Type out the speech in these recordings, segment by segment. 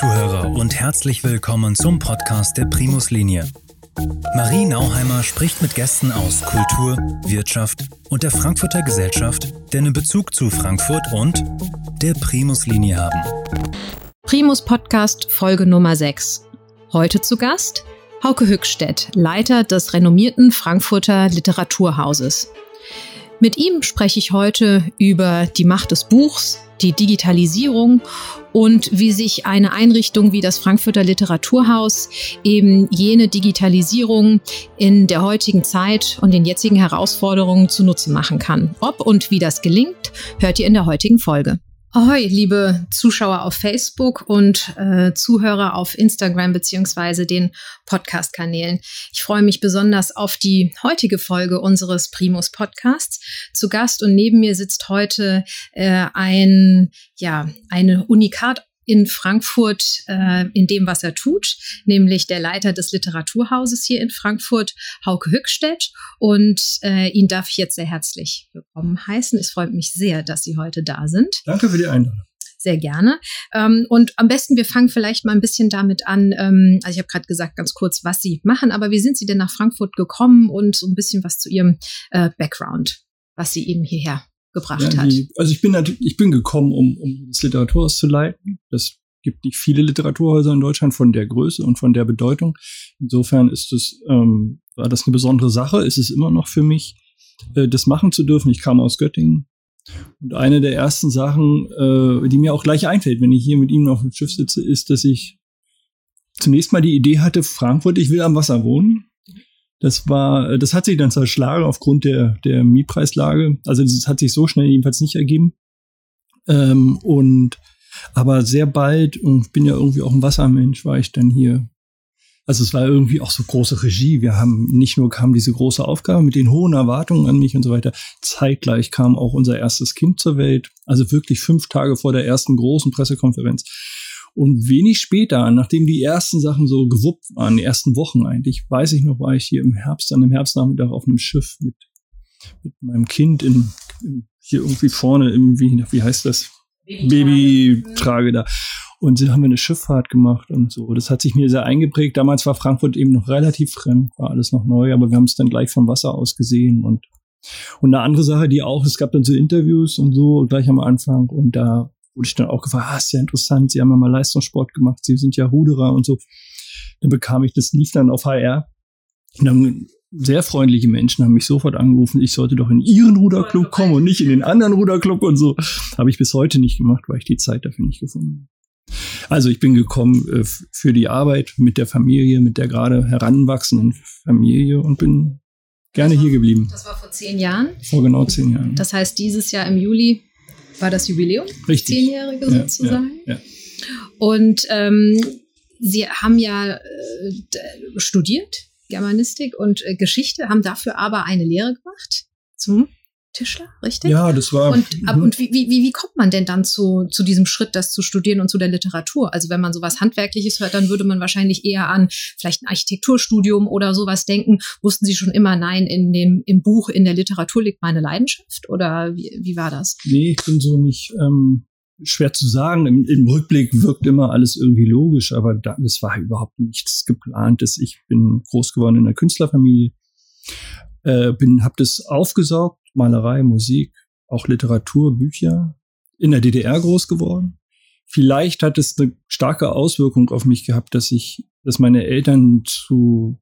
Zuhörer und herzlich willkommen zum Podcast der Primus Linie. Marie Nauheimer spricht mit Gästen aus Kultur, Wirtschaft und der Frankfurter Gesellschaft, die einen Bezug zu Frankfurt und der Primus Linie haben. Primus Podcast Folge Nummer 6. Heute zu Gast Hauke Hückstedt, Leiter des renommierten Frankfurter Literaturhauses. Mit ihm spreche ich heute über die Macht des Buchs, die Digitalisierung und wie sich eine Einrichtung wie das Frankfurter Literaturhaus eben jene Digitalisierung in der heutigen Zeit und den jetzigen Herausforderungen zunutze machen kann. Ob und wie das gelingt, hört ihr in der heutigen Folge. Ahoi, liebe Zuschauer auf Facebook und äh, Zuhörer auf Instagram beziehungsweise den Podcast-Kanälen. Ich freue mich besonders auf die heutige Folge unseres Primus Podcasts. Zu Gast und neben mir sitzt heute äh, ein, ja, eine Unikat in Frankfurt äh, in dem, was er tut, nämlich der Leiter des Literaturhauses hier in Frankfurt, Hauke Hückstedt. Und äh, ihn darf ich jetzt sehr herzlich willkommen heißen. Es freut mich sehr, dass Sie heute da sind. Danke für die Einladung sehr gerne. Ähm, und am besten, wir fangen vielleicht mal ein bisschen damit an. Ähm, also ich habe gerade gesagt, ganz kurz, was Sie machen, aber wie sind Sie denn nach Frankfurt gekommen und so ein bisschen was zu Ihrem äh, Background, was Sie eben hierher gebracht ja, die, hat. Also ich bin natürlich, ich bin gekommen, um, um das Literaturhaus zu leiten. Das gibt nicht viele Literaturhäuser in Deutschland von der Größe und von der Bedeutung. Insofern ist es, ähm, war das eine besondere Sache, ist es immer noch für mich, äh, das machen zu dürfen. Ich kam aus Göttingen. Und eine der ersten Sachen, äh, die mir auch gleich einfällt, wenn ich hier mit ihm auf dem Schiff sitze, ist, dass ich zunächst mal die Idee hatte, Frankfurt, ich will am Wasser wohnen. Das war, das hat sich dann zerschlagen aufgrund der, der Mietpreislage. Also das hat sich so schnell jedenfalls nicht ergeben. Ähm, und aber sehr bald, und ich bin ja irgendwie auch ein Wassermensch, war ich dann hier. Also es war irgendwie auch so große Regie. Wir haben nicht nur kam diese große Aufgabe mit den hohen Erwartungen an mich und so weiter. Zeitgleich kam auch unser erstes Kind zur Welt. Also wirklich fünf Tage vor der ersten großen Pressekonferenz. Und wenig später, nachdem die ersten Sachen so gewuppt waren, die ersten Wochen eigentlich, weiß ich noch, war ich hier im Herbst, an dem Herbstnachmittag auf einem Schiff mit, mit meinem Kind in, in hier irgendwie vorne im, wie, wie heißt das? Babytrage da. Und sie haben wir eine Schifffahrt gemacht und so. Das hat sich mir sehr eingeprägt. Damals war Frankfurt eben noch relativ fremd, war alles noch neu, aber wir haben es dann gleich vom Wasser aus gesehen und und eine andere Sache, die auch, es gab dann so Interviews und so gleich am Anfang und da wurde ich dann auch gefragt, ah, ist ja interessant, Sie haben ja mal Leistungssport gemacht, Sie sind ja Ruderer und so. Dann bekam ich das, lief dann auf HR. Und dann sehr freundliche Menschen haben mich sofort angerufen, ich sollte doch in ihren Ruderclub kommen und nicht in den anderen Ruderclub und so. Habe ich bis heute nicht gemacht, weil ich die Zeit dafür nicht gefunden habe. Also ich bin gekommen äh, für die Arbeit mit der Familie, mit der gerade heranwachsenden Familie und bin gerne war, hier geblieben. Das war vor zehn Jahren? Vor genau zehn Jahren. Das heißt, dieses Jahr im Juli war das Jubiläum, Richtig. zehnjährige ja, sozusagen. Ja, ja. Und ähm, Sie haben ja äh, studiert, Germanistik und äh, Geschichte, haben dafür aber eine Lehre gemacht zum Tischler, richtig? Ja, das war. Und, ab, und wie, wie, wie kommt man denn dann zu, zu diesem Schritt, das zu studieren und zu der Literatur? Also wenn man sowas Handwerkliches hört, dann würde man wahrscheinlich eher an vielleicht ein Architekturstudium oder sowas denken. Wussten Sie schon immer, nein, in dem, im Buch, in der Literatur liegt meine Leidenschaft? Oder wie, wie war das? Nee, ich bin so nicht. Ähm schwer zu sagen. Im, Im, Rückblick wirkt immer alles irgendwie logisch, aber da, das war überhaupt nichts geplantes. Ich bin groß geworden in einer Künstlerfamilie, äh, bin, habe das aufgesaugt Malerei, Musik, auch Literatur, Bücher, in der DDR groß geworden. Vielleicht hat es eine starke Auswirkung auf mich gehabt, dass ich, dass meine Eltern zu,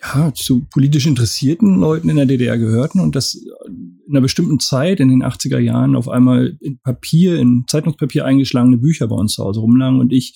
ja, zu politisch interessierten Leuten in der DDR gehörten und dass in einer bestimmten Zeit in den 80er Jahren auf einmal in Papier, in Zeitungspapier eingeschlagene Bücher bei uns zu Hause rumlagen und ich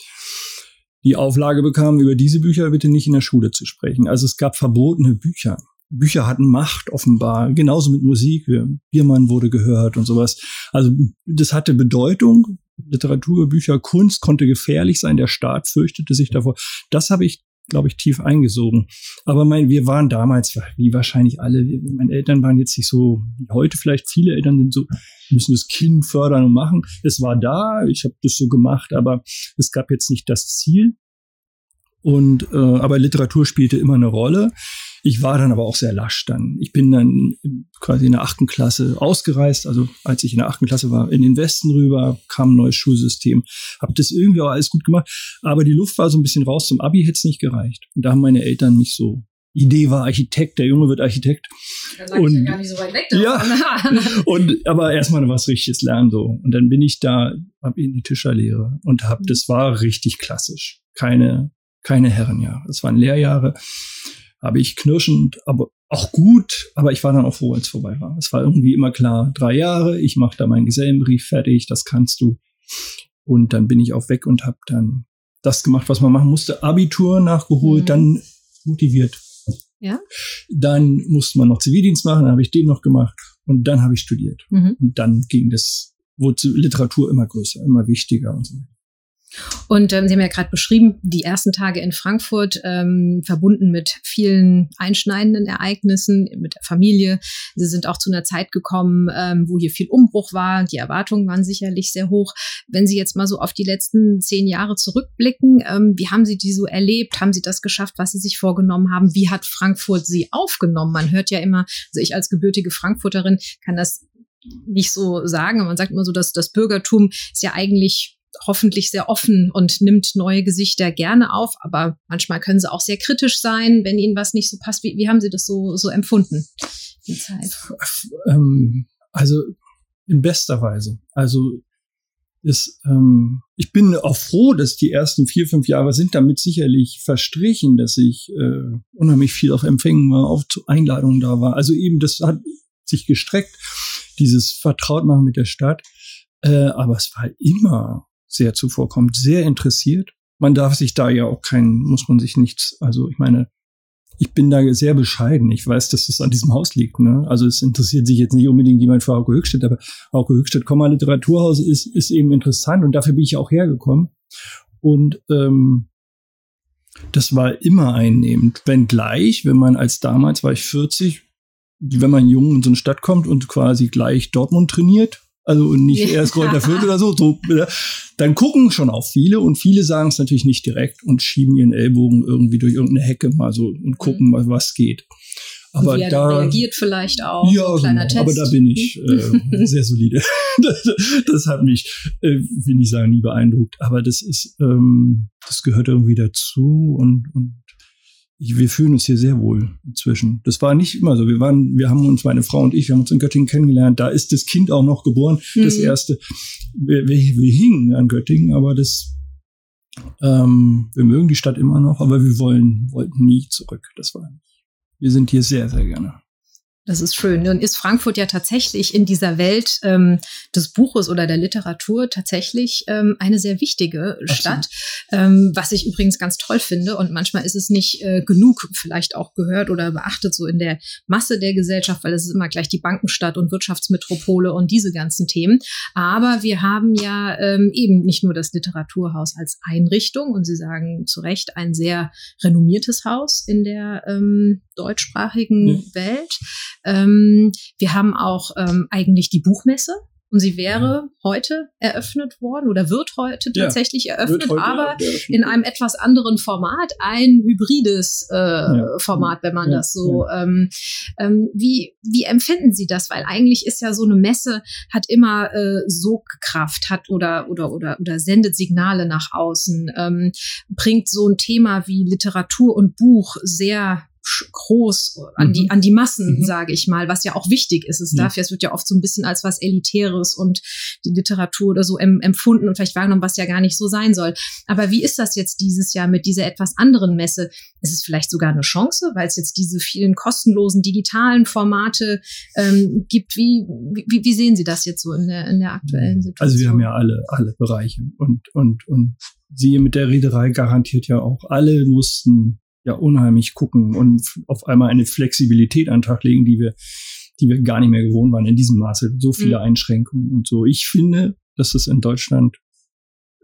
die Auflage bekam, über diese Bücher bitte nicht in der Schule zu sprechen. Also es gab verbotene Bücher. Bücher hatten Macht offenbar, genauso mit Musik. Biermann wurde gehört und sowas. Also das hatte Bedeutung. Literatur, Bücher, Kunst konnte gefährlich sein. Der Staat fürchtete sich davor. Das habe ich, glaube ich, tief eingesogen. Aber mein, wir waren damals, wie wahrscheinlich alle, meine Eltern waren jetzt nicht so, wie heute vielleicht viele Eltern sind so, müssen das Kind fördern und machen. Es war da, ich habe das so gemacht, aber es gab jetzt nicht das Ziel. Und äh, aber Literatur spielte immer eine Rolle. Ich war dann aber auch sehr lasch dann. Ich bin dann quasi in der achten Klasse ausgereist, also als ich in der achten Klasse war, in den Westen rüber, kam ein neues Schulsystem, habe das irgendwie auch alles gut gemacht, aber die Luft war so ein bisschen raus, zum Abi hätte es nicht gereicht. Und da haben meine Eltern mich so Idee war Architekt, der Junge wird Architekt. Da und, ja gar nicht so weit weg. Davon. Ja, und aber erstmal was richtiges lernen so. Und dann bin ich da, hab in die Tischerlehre und hab, das war richtig klassisch. Keine, keine Herrenjahre. Das waren Lehrjahre. Habe ich knirschend, aber auch gut, aber ich war dann auch froh, als es vorbei war. Es war irgendwie immer klar, drei Jahre, ich mache da meinen Gesellenbrief fertig, das kannst du. Und dann bin ich auch weg und habe dann das gemacht, was man machen musste. Abitur nachgeholt, mhm. dann motiviert ja. Dann musste man noch Zivildienst machen, dann habe ich den noch gemacht und dann habe ich studiert. Mhm. Und dann ging das, wurde Literatur immer größer, immer wichtiger und so. Und ähm, Sie haben ja gerade beschrieben, die ersten Tage in Frankfurt ähm, verbunden mit vielen einschneidenden Ereignissen mit der Familie. Sie sind auch zu einer Zeit gekommen, ähm, wo hier viel Umbruch war. Die Erwartungen waren sicherlich sehr hoch. Wenn Sie jetzt mal so auf die letzten zehn Jahre zurückblicken, ähm, wie haben Sie die so erlebt? Haben Sie das geschafft, was Sie sich vorgenommen haben? Wie hat Frankfurt Sie aufgenommen? Man hört ja immer, also ich als gebürtige Frankfurterin kann das nicht so sagen, aber man sagt immer so, dass das Bürgertum ist ja eigentlich hoffentlich sehr offen und nimmt neue Gesichter gerne auf, aber manchmal können sie auch sehr kritisch sein, wenn ihnen was nicht so passt. Wie, wie haben Sie das so, so empfunden? Die Zeit? Ähm, also in bester Weise. Also ist, ähm, ich bin auch froh, dass die ersten vier, fünf Jahre sind damit sicherlich verstrichen, dass ich äh, unheimlich viel auf Empfängen war, auf Einladungen da war. Also eben, das hat sich gestreckt, dieses Vertrautmachen mit der Stadt. Äh, aber es war immer sehr zuvorkommt, sehr interessiert. Man darf sich da ja auch keinen, muss man sich nichts, also ich meine, ich bin da sehr bescheiden. Ich weiß, dass es an diesem Haus liegt. Ne? Also es interessiert sich jetzt nicht unbedingt jemand für Hauke Höchstadt, aber Hauke Höchstadt, Komma Literaturhaus ist, ist eben interessant und dafür bin ich auch hergekommen. Und ähm, das war immer einnehmend. Wenngleich, wenn man als damals war ich 40, wenn man jung in so eine Stadt kommt und quasi gleich Dortmund trainiert, also und nicht erst Kräuter Fürth oder so, so, ne? dann gucken schon auch viele und viele sagen es natürlich nicht direkt und schieben ihren Ellbogen irgendwie durch irgendeine Hecke mal so und gucken mal, was geht. Aber wie er da reagiert vielleicht auch. Ja, kleiner genau, Test. aber da bin ich äh, sehr solide. das, das, hat mich, äh, will ich sagen, nie beeindruckt. Aber das ist, ähm, das gehört irgendwie dazu und, und ich, wir fühlen uns hier sehr wohl inzwischen. Das war nicht immer so. Wir waren, wir haben uns, meine Frau und ich, wir haben uns in Göttingen kennengelernt. Da ist das Kind auch noch geboren, mhm. das erste. Wir, wir, wir hingen an Göttingen, aber das, ähm, wir mögen die Stadt immer noch, aber wir wollen, wollten nie zurück. Das war, wir sind hier sehr, sehr gerne. Das ist schön. Und ist Frankfurt ja tatsächlich in dieser Welt ähm, des Buches oder der Literatur tatsächlich ähm, eine sehr wichtige. Stadt, ähm, was ich übrigens ganz toll finde. Und manchmal ist es nicht äh, genug vielleicht auch gehört oder beachtet so in der Masse der Gesellschaft, weil es ist immer gleich die Bankenstadt und Wirtschaftsmetropole und diese ganzen Themen. Aber wir haben ja ähm, eben nicht nur das Literaturhaus als Einrichtung und Sie sagen zu Recht ein sehr renommiertes Haus in der ähm, deutschsprachigen ja. Welt. Ähm, wir haben auch ähm, eigentlich die Buchmesse. Und sie wäre heute eröffnet worden oder wird heute tatsächlich ja, eröffnet, aber eröffnet. in einem etwas anderen Format, ein hybrides äh, ja. Format, wenn man ja, das so. Ähm, ähm, wie, wie empfinden Sie das? Weil eigentlich ist ja so eine Messe hat immer äh, Sogkraft, hat oder oder oder oder sendet Signale nach außen, ähm, bringt so ein Thema wie Literatur und Buch sehr groß an die, mhm. an die Massen, mhm. sage ich mal, was ja auch wichtig ist. Es darf ja, es wird ja oft so ein bisschen als was Elitäres und die Literatur oder so em, empfunden und vielleicht wahrgenommen, was ja gar nicht so sein soll. Aber wie ist das jetzt dieses Jahr mit dieser etwas anderen Messe? Ist es vielleicht sogar eine Chance, weil es jetzt diese vielen kostenlosen digitalen Formate ähm, gibt? Wie, wie, wie sehen Sie das jetzt so in der, in der aktuellen Situation? Also wir haben ja alle, alle Bereiche und, und, und Sie mit der Reederei garantiert ja auch. Alle mussten ja unheimlich gucken und auf einmal eine Flexibilität an den Tag legen, die wir, die wir gar nicht mehr gewohnt waren in diesem Maße. So viele mhm. Einschränkungen und so. Ich finde, dass es in Deutschland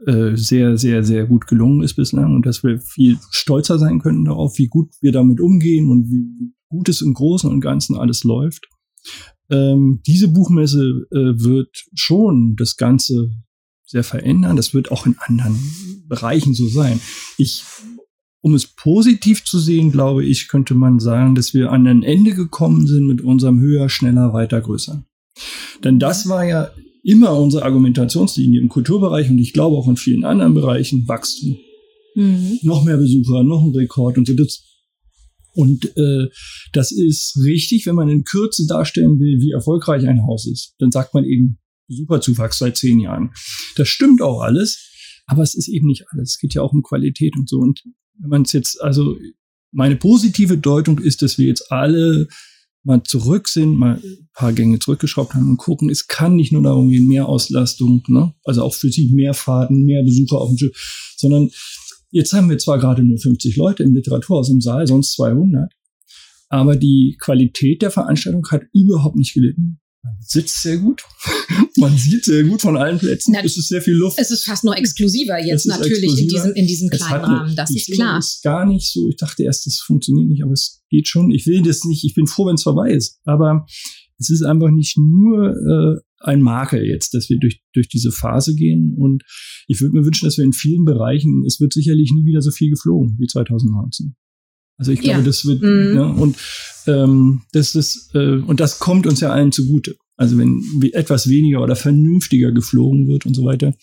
äh, sehr, sehr, sehr gut gelungen ist bislang und dass wir viel stolzer sein könnten darauf, wie gut wir damit umgehen und wie gut es im Großen und Ganzen alles läuft. Ähm, diese Buchmesse äh, wird schon das Ganze sehr verändern. Das wird auch in anderen Bereichen so sein. Ich um es positiv zu sehen, glaube ich, könnte man sagen, dass wir an ein Ende gekommen sind mit unserem höher, schneller, weiter, größer. Denn das war ja immer unsere Argumentationslinie im Kulturbereich und ich glaube auch in vielen anderen Bereichen Wachstum. Mhm. Noch mehr Besucher, noch ein Rekord und so. Das, und äh, das ist richtig, wenn man in Kürze darstellen will, wie erfolgreich ein Haus ist. Dann sagt man eben Besucherzuwachs seit zehn Jahren. Das stimmt auch alles, aber es ist eben nicht alles. Es geht ja auch um Qualität und so. Und wenn man es jetzt, also meine positive Deutung ist, dass wir jetzt alle mal zurück sind, mal ein paar Gänge zurückgeschraubt haben und gucken, es kann nicht nur darum gehen, mehr Auslastung, ne? also auch für sich mehr Fahrten, mehr Besucher auf dem Schiff, sondern jetzt haben wir zwar gerade nur 50 Leute im Literaturhaus im Saal, sonst 200, aber die Qualität der Veranstaltung hat überhaupt nicht gelitten. Man sitzt sehr gut. Man sieht sehr gut von allen Plätzen. Na, es ist sehr viel Luft. Es ist fast nur exklusiver jetzt natürlich exklusiver. in diesem, in diesem kleinen Rahmen. Das ist klar. ist gar nicht so. Ich dachte erst, das funktioniert nicht, aber es geht schon. Ich will das nicht. Ich bin froh, wenn es vorbei ist. Aber es ist einfach nicht nur äh, ein Makel jetzt, dass wir durch, durch diese Phase gehen. Und ich würde mir wünschen, dass wir in vielen Bereichen, es wird sicherlich nie wieder so viel geflogen wie 2019. Also ich glaube, ja. das wird, mhm. ja, und ähm, das ist, äh, und das kommt uns ja allen zugute. Also wenn etwas weniger oder vernünftiger geflogen wird und so weiter,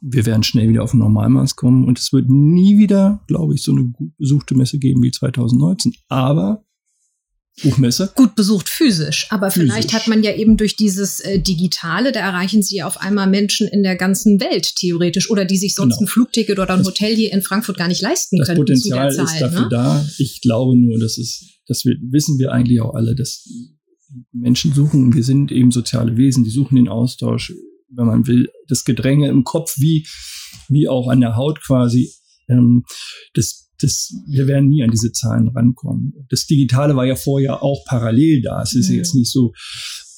wir werden schnell wieder auf ein Normalmaß kommen und es wird nie wieder, glaube ich, so eine gut besuchte Messe geben wie 2019. Aber Buchmesse. Gut besucht physisch, aber physisch. vielleicht hat man ja eben durch dieses äh, Digitale, da erreichen sie auf einmal Menschen in der ganzen Welt theoretisch oder die sich sonst genau. ein Flugticket oder ein das, Hotel hier in Frankfurt gar nicht leisten das können. Das Potenzial Zeit, ist dafür ne? da. Ich glaube nur, dass es, das wissen wir eigentlich auch alle, dass Menschen suchen, wir sind eben soziale Wesen, die suchen den Austausch, wenn man will, das Gedränge im Kopf wie, wie auch an der Haut quasi. Ähm, das das, wir werden nie an diese Zahlen rankommen. Das Digitale war ja vorher auch parallel da. Es ist mhm. jetzt nicht so.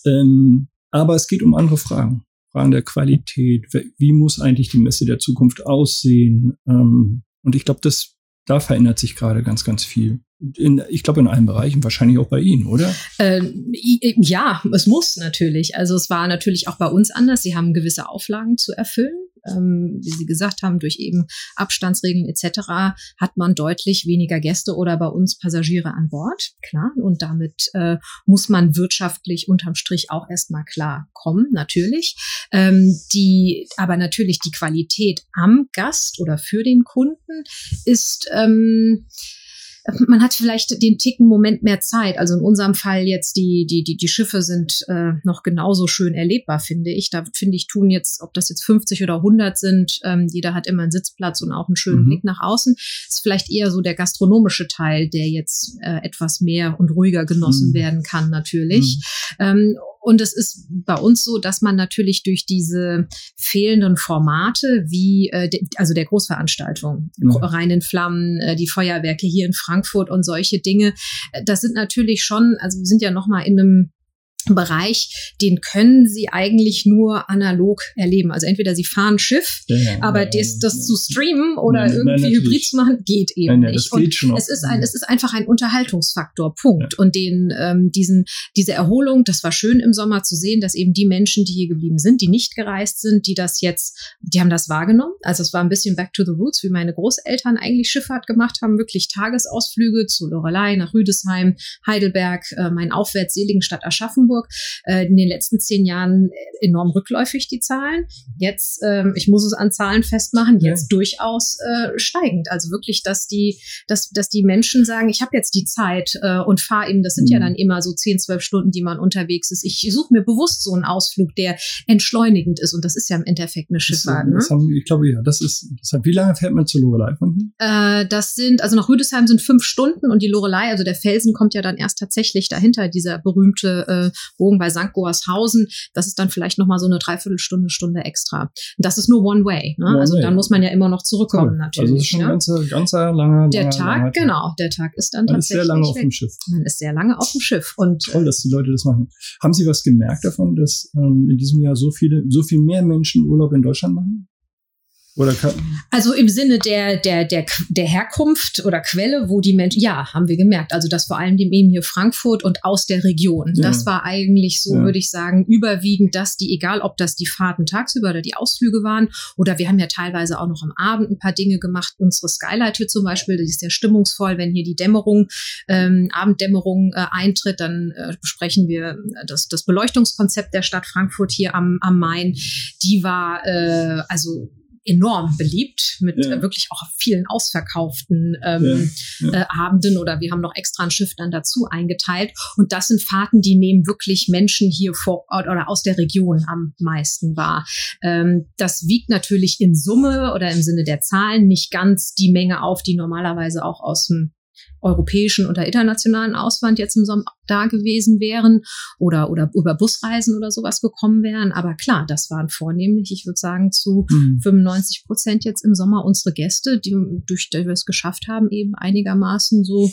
Ähm, aber es geht um andere Fragen. Fragen der Qualität. Wie muss eigentlich die Messe der Zukunft aussehen? Ähm, und ich glaube, das, da verändert sich gerade ganz, ganz viel. In, ich glaube, in allen Bereichen, wahrscheinlich auch bei Ihnen, oder? Ähm, ja, es muss natürlich. Also es war natürlich auch bei uns anders. Sie haben gewisse Auflagen zu erfüllen ähm, wie Sie gesagt haben, durch eben Abstandsregeln etc. hat man deutlich weniger Gäste oder bei uns Passagiere an Bord, klar. Und damit äh, muss man wirtschaftlich unterm Strich auch erstmal klar kommen, natürlich. Ähm, die, aber natürlich die Qualität am Gast oder für den Kunden ist ähm, man hat vielleicht den Ticken Moment mehr Zeit. Also in unserem Fall jetzt die, die, die, die Schiffe sind äh, noch genauso schön erlebbar, finde ich. Da finde ich, tun jetzt, ob das jetzt 50 oder 100 sind, ähm, jeder hat immer einen Sitzplatz und auch einen schönen mhm. Blick nach außen. Ist vielleicht eher so der gastronomische Teil, der jetzt äh, etwas mehr und ruhiger genossen mhm. werden kann, natürlich. Mhm. Ähm, und es ist bei uns so, dass man natürlich durch diese fehlenden Formate wie äh, de, also der Großveranstaltung, ja. rein in Flammen, äh, die Feuerwerke hier in Frankfurt und solche Dinge, äh, das sind natürlich schon, also wir sind ja noch mal in einem Bereich, den können sie eigentlich nur analog erleben. Also entweder sie fahren Schiff, ja, aber ja, das, das zu streamen oder nein, irgendwie nein, hybrid zu machen, geht eben nein, nicht. Und es ist ein, es ist einfach ein Unterhaltungsfaktor, Punkt. Ja. Und den, ähm, diesen, diese Erholung, das war schön im Sommer zu sehen, dass eben die Menschen, die hier geblieben sind, die nicht gereist sind, die das jetzt, die haben das wahrgenommen. Also es war ein bisschen back to the roots, wie meine Großeltern eigentlich Schifffahrt gemacht haben, wirklich Tagesausflüge zu Lorelei, nach Rüdesheim, Heidelberg, äh, mein aufwärts seligen Stadt Aschaffenburg Hamburg äh, in den letzten zehn Jahren enorm rückläufig, die Zahlen. Jetzt, ähm, ich muss es an Zahlen festmachen, jetzt ja. durchaus äh, steigend. Also wirklich, dass die, dass, dass die Menschen sagen, ich habe jetzt die Zeit äh, und fahre eben, das sind mhm. ja dann immer so zehn, zwölf Stunden, die man unterwegs ist. Ich suche mir bewusst so einen Ausflug, der entschleunigend ist. Und das ist ja im Endeffekt eine Schifffahrt. Ne? haben, ich glaube, ja, das ist, das wie lange fährt man zur Lorelei von hier? Äh, das sind, also nach Rüdesheim sind fünf Stunden und die Lorelei, also der Felsen kommt ja dann erst tatsächlich dahinter, dieser berühmte äh, Bogen bei St. Goarshausen, das ist dann vielleicht nochmal so eine Dreiviertelstunde, Stunde extra. Das ist nur One Way. Ne? One also way. dann muss man ja immer noch zurückkommen, cool. natürlich. Also das ist schon ne? ganzer, ganzer langer, Der Tag, langer genau, der Tag ist dann man tatsächlich. Man ist sehr lange auf dem Schiff. Man ist sehr lange auf dem Schiff. Und, Toll, dass die Leute das machen. Haben Sie was gemerkt davon, dass ähm, in diesem Jahr so viele, so viel mehr Menschen Urlaub in Deutschland machen? Oder kann also im Sinne der, der, der, der Herkunft oder Quelle, wo die Menschen, ja, haben wir gemerkt. Also das vor allem eben hier Frankfurt und aus der Region. Ja. Das war eigentlich so, ja. würde ich sagen, überwiegend dass die, egal ob das die Fahrten tagsüber oder die Ausflüge waren, oder wir haben ja teilweise auch noch am Abend ein paar Dinge gemacht. Unsere Skylight hier zum Beispiel, die ist sehr stimmungsvoll, wenn hier die Dämmerung, ähm, Abenddämmerung äh, eintritt, dann äh, besprechen wir äh, das, das Beleuchtungskonzept der Stadt Frankfurt hier am, am Main. Die war äh, also enorm beliebt mit ja. äh, wirklich auch vielen ausverkauften ähm, ja, ja. Äh, Abenden oder wir haben noch extra ein Schiff dann dazu eingeteilt. Und das sind Fahrten, die nehmen wirklich Menschen hier vor Ort oder aus der Region am meisten wahr. Ähm, das wiegt natürlich in Summe oder im Sinne der Zahlen nicht ganz die Menge auf, die normalerweise auch aus dem europäischen oder internationalen Ausland jetzt im Sommer da gewesen wären oder, oder über Busreisen oder sowas gekommen wären. Aber klar, das waren vornehmlich, ich würde sagen, zu mhm. 95 Prozent jetzt im Sommer unsere Gäste, die, durch die wir es geschafft haben, eben einigermaßen so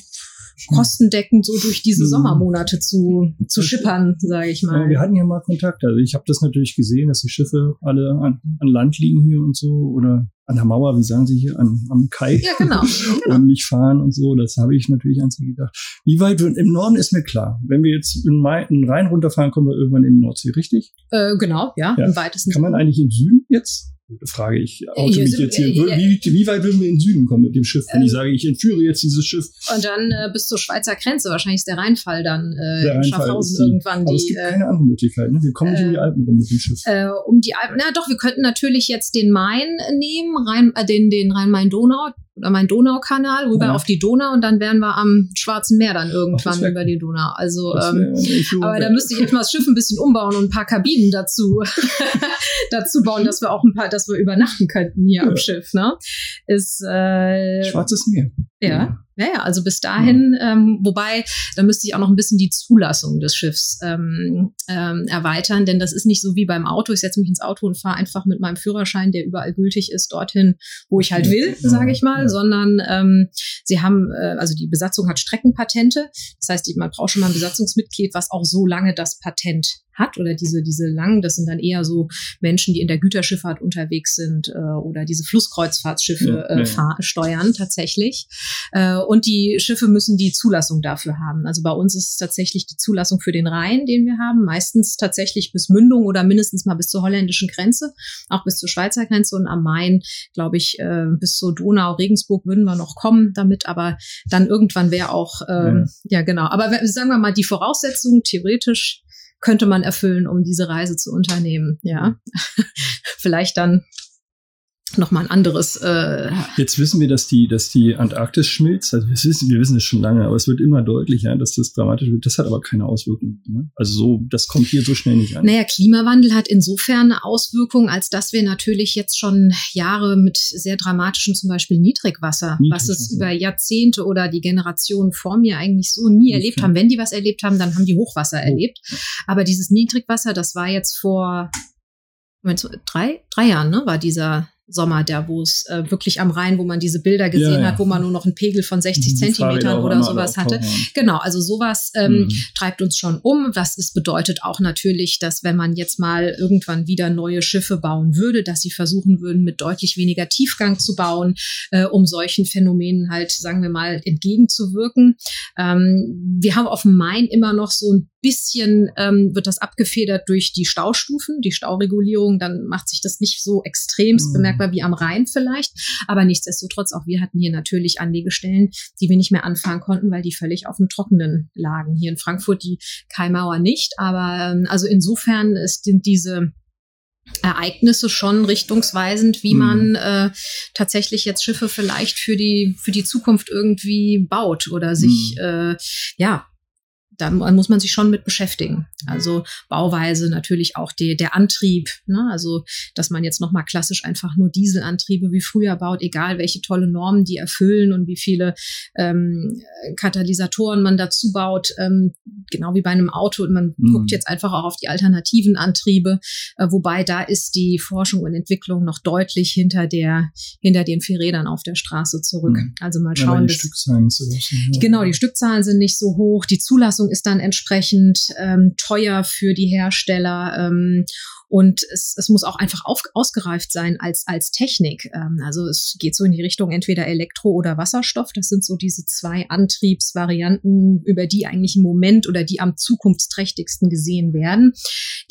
kostendeckend so durch diese mhm. Sommermonate zu, zu schippern, sage ich mal. Ja, wir hatten ja mal Kontakt. Also ich habe das natürlich gesehen, dass die Schiffe alle an, an Land liegen hier und so oder an der Mauer, wie sagen Sie hier, an, am Kai. Ja, genau. genau. und nicht fahren und so. Das habe ich natürlich an Sie gedacht. Wie weit, im Norden ist mir klar. Wenn wir jetzt in den Rhein runterfahren, kommen wir irgendwann in die Nordsee, richtig? Äh, genau, ja, ja, im weitesten Kann man eigentlich im Süden jetzt? Frage ich, oute mich jetzt hier. Wie, wie, weit würden wir in den Süden kommen mit dem Schiff, wenn ähm, ich sage, ich entführe jetzt dieses Schiff? Und dann äh, bis zur Schweizer Grenze. Wahrscheinlich ist der Rheinfall dann äh, der Rheinfall in Schaffhausen die, irgendwann. Aber die, es gibt äh, keine andere Möglichkeit. Ne? Wir kommen nicht um die äh, Alpen rum mit dem Schiff. Äh, um die Alpen, na doch, wir könnten natürlich jetzt den Main nehmen, Rhein, äh, den, den Rhein-Main-Donau, oder mein Donaukanal rüber ja. auf die Donau und dann wären wir am Schwarzen Meer dann irgendwann Ach, über die Donau. Also, ähm, aber da müsste ich erstmal das Schiff ein bisschen umbauen und ein paar Kabinen dazu, dazu bauen, dass wir auch ein paar, dass wir übernachten könnten hier ja. am Schiff. Ne? Ist äh, Schwarzes Meer. Ja. Ja, ja, also bis dahin, ja. ähm, wobei, da müsste ich auch noch ein bisschen die Zulassung des Schiffs ähm, ähm, erweitern, denn das ist nicht so wie beim Auto. Ich setze mich ins Auto und fahre einfach mit meinem Führerschein, der überall gültig ist, dorthin, wo ich halt will, ja. sage ich mal, ja. sondern ähm, sie haben, äh, also die Besatzung hat Streckenpatente. Das heißt, man braucht schon mal ein Besatzungsmitglied, was auch so lange das Patent hat oder diese, diese langen, das sind dann eher so Menschen, die in der Güterschifffahrt unterwegs sind äh, oder diese Flusskreuzfahrtschiffe äh, steuern tatsächlich. Äh, und die Schiffe müssen die Zulassung dafür haben. Also bei uns ist es tatsächlich die Zulassung für den Rhein, den wir haben, meistens tatsächlich bis Mündung oder mindestens mal bis zur holländischen Grenze, auch bis zur Schweizer Grenze und am Main, glaube ich, äh, bis zur Donau, Regensburg würden wir noch kommen damit, aber dann irgendwann wäre auch, äh, ja. ja genau. Aber sagen wir mal, die Voraussetzungen theoretisch könnte man erfüllen, um diese Reise zu unternehmen. Ja, vielleicht dann noch mal ein anderes. Äh Jetzt wissen wir, dass die, dass die Antarktis schmilzt. Also wir wissen, wir wissen es schon lange, aber es wird immer deutlicher, dass das dramatisch wird. Das hat aber keine Auswirkungen. Ne? Also so, das kommt hier so schnell nicht an. Naja, Klimawandel hat insofern eine Auswirkung, als dass wir natürlich jetzt schon Jahre mit sehr dramatischen, zum Beispiel Niedrigwasser, Niedrigwasser. was es über Jahrzehnte oder die Generationen vor mir eigentlich so nie okay. erlebt haben. Wenn die was erlebt haben, dann haben die Hochwasser oh. erlebt. Aber dieses Niedrigwasser, das war jetzt vor drei, drei Jahren, ne, war dieser Sommer, der wo es äh, wirklich am Rhein, wo man diese Bilder gesehen ja, ja. hat, wo man nur noch einen Pegel von 60 mhm, Zentimetern oder sowas hatte. Genau, also sowas ähm, mhm. treibt uns schon um. Was es bedeutet auch natürlich, dass wenn man jetzt mal irgendwann wieder neue Schiffe bauen würde, dass sie versuchen würden, mit deutlich weniger Tiefgang zu bauen, äh, um solchen Phänomenen halt, sagen wir mal, entgegenzuwirken. Ähm, wir haben auf dem Main immer noch so ein bisschen ähm, wird das abgefedert durch die Staustufen, die Stauregulierung. Dann macht sich das nicht so extremst mhm. bemerkbar wie am Rhein vielleicht. Aber nichtsdestotrotz, auch wir hatten hier natürlich Anlegestellen, die wir nicht mehr anfahren konnten, weil die völlig auf dem Trockenen lagen. Hier in Frankfurt die Kaimauer nicht. Aber ähm, also insofern sind diese Ereignisse schon richtungsweisend, wie mhm. man äh, tatsächlich jetzt Schiffe vielleicht für die für die Zukunft irgendwie baut oder sich mhm. äh, ja da muss man sich schon mit beschäftigen. Also Bauweise natürlich auch die, der Antrieb, ne? also dass man jetzt nochmal klassisch einfach nur Dieselantriebe wie früher baut, egal welche tolle Normen die erfüllen und wie viele ähm, Katalysatoren man dazu baut, ähm, genau wie bei einem Auto. Und man mhm. guckt jetzt einfach auch auf die alternativen Antriebe, äh, wobei da ist die Forschung und Entwicklung noch deutlich hinter der hinter den vier Rädern auf der Straße zurück. Mhm. Also mal schauen. Ja, die Stückzahlen so hoch sind, ja. Genau, die Stückzahlen sind nicht so hoch, die Zulassung ist dann entsprechend ähm, teuer für die Hersteller. Ähm, Und es, es muss auch einfach auf, ausgereift sein als, als Technik. Ähm, also es geht so in die Richtung entweder Elektro oder Wasserstoff. Das sind so diese zwei Antriebsvarianten, über die eigentlich im Moment oder die am zukunftsträchtigsten gesehen werden.